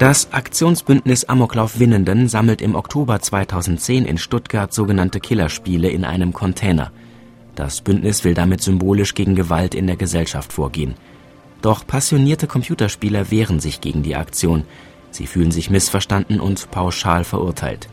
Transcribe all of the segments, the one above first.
Das Aktionsbündnis Amoklauf Winnenden sammelt im Oktober 2010 in Stuttgart sogenannte Killerspiele in einem Container. Das Bündnis will damit symbolisch gegen Gewalt in der Gesellschaft vorgehen. Doch passionierte Computerspieler wehren sich gegen die Aktion. Sie fühlen sich missverstanden und pauschal verurteilt.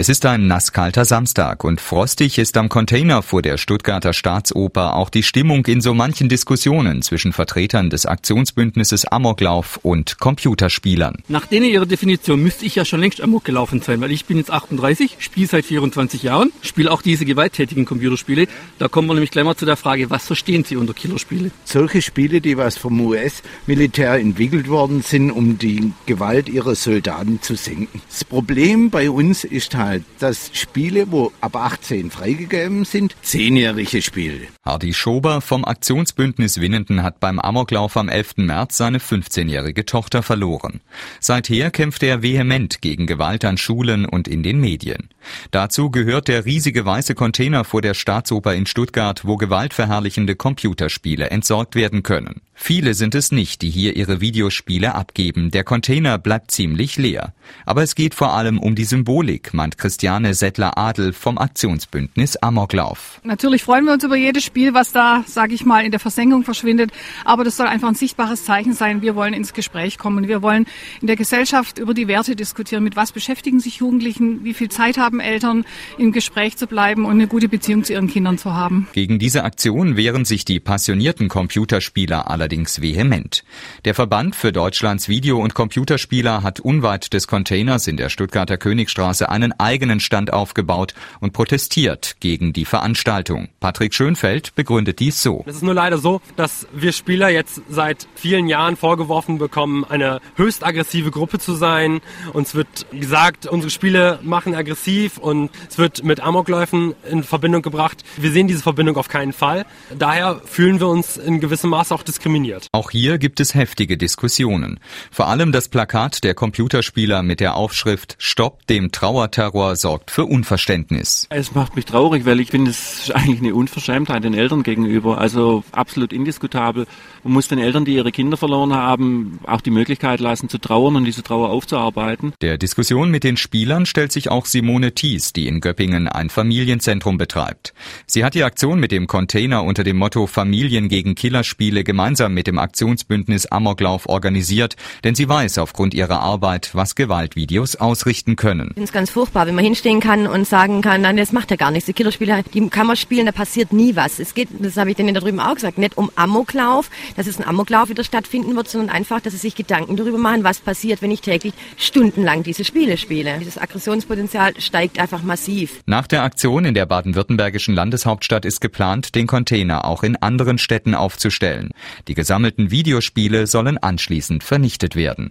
Es ist ein nasskalter Samstag und frostig ist am Container vor der Stuttgarter Staatsoper auch die Stimmung in so manchen Diskussionen zwischen Vertretern des Aktionsbündnisses Amoklauf und Computerspielern. Nach denen ihrer Definition müsste ich ja schon längst Amok gelaufen sein, weil ich bin jetzt 38, spiele seit 24 Jahren, spiele auch diese gewalttätigen Computerspiele. Da kommen wir nämlich gleich mal zu der Frage, was verstehen Sie unter Killerspiele? Solche Spiele, die was vom US-Militär entwickelt worden sind, um die Gewalt ihrer Soldaten zu senken. Das Problem bei uns ist halt, halt, dass Spiele, wo ab 18 freigegeben sind, zehnjährige Spiele. Hardy Schober vom Aktionsbündnis Winnenden hat beim Amoklauf am 11. März seine 15-jährige Tochter verloren. Seither kämpft er vehement gegen Gewalt an Schulen und in den Medien. Dazu gehört der riesige weiße Container vor der Staatsoper in Stuttgart, wo gewaltverherrlichende Computerspiele entsorgt werden können. Viele sind es nicht, die hier ihre Videospiele abgeben. Der Container bleibt ziemlich leer. Aber es geht vor allem um die Symbolik, meint Christiane Settler-Adel vom Aktionsbündnis Amoklauf. Natürlich freuen wir uns über jedes Spiel, was da, sage ich mal, in der Versenkung verschwindet. Aber das soll einfach ein sichtbares Zeichen sein. Wir wollen ins Gespräch kommen. Wir wollen in der Gesellschaft über die Werte diskutieren. Mit was beschäftigen sich Jugendlichen? Wie viel Zeit haben Eltern, im Gespräch zu bleiben und eine gute Beziehung zu ihren Kindern zu haben? Gegen diese Aktion wehren sich die passionierten Computerspieler aller allerdings vehement. Der Verband für Deutschlands Video- und Computerspieler hat unweit des Containers in der Stuttgarter Königstraße einen eigenen Stand aufgebaut und protestiert gegen die Veranstaltung. Patrick Schönfeld begründet dies so. Es ist nur leider so, dass wir Spieler jetzt seit vielen Jahren vorgeworfen bekommen, eine höchst aggressive Gruppe zu sein. Uns wird gesagt, unsere Spiele machen aggressiv und es wird mit Amokläufen in Verbindung gebracht. Wir sehen diese Verbindung auf keinen Fall. Daher fühlen wir uns in gewissem Maße auch diskriminiert diskriminiert. Auch hier gibt es heftige Diskussionen. Vor allem das Plakat der Computerspieler mit der Aufschrift Stopp dem Trauerterror sorgt für Unverständnis. Es macht mich traurig, weil ich finde, es ist eigentlich eine Unverschämtheit den Eltern gegenüber. Also absolut indiskutabel. Man muss den Eltern, die ihre Kinder verloren haben, auch die Möglichkeit lassen zu trauern und diese Trauer aufzuarbeiten. Der Diskussion mit den Spielern stellt sich auch Simone Thies, die in Göppingen ein Familienzentrum betreibt. Sie hat die Aktion mit dem Container unter dem Motto Familien gegen Killerspiele gemeinsam gemeinsam mit dem Aktionsbündnis Amoklauf organisiert, denn sie weiß aufgrund ihrer Arbeit, was Gewaltvideos ausrichten können. Ich finde es ganz furchtbar, wenn man hinstehen kann und sagen kann, nein, das macht ja gar nichts. Die Killerspiele, die kann man spielen, da passiert nie was. Es geht, das habe ich denen da drüben auch gesagt, nicht um Amoklauf, dass es ein Amoklauf wieder stattfinden wird, sondern einfach, dass sie sich Gedanken darüber machen, was passiert, wenn ich täglich stundenlang diese Spiele spiele. Dieses Aggressionspotenzial steigt einfach massiv. Nach der Aktion in der baden-württembergischen Landeshauptstadt ist geplant, den Container auch in anderen Städten aufzustellen. Gesammelten Videospiele sollen anschließend vernichtet werden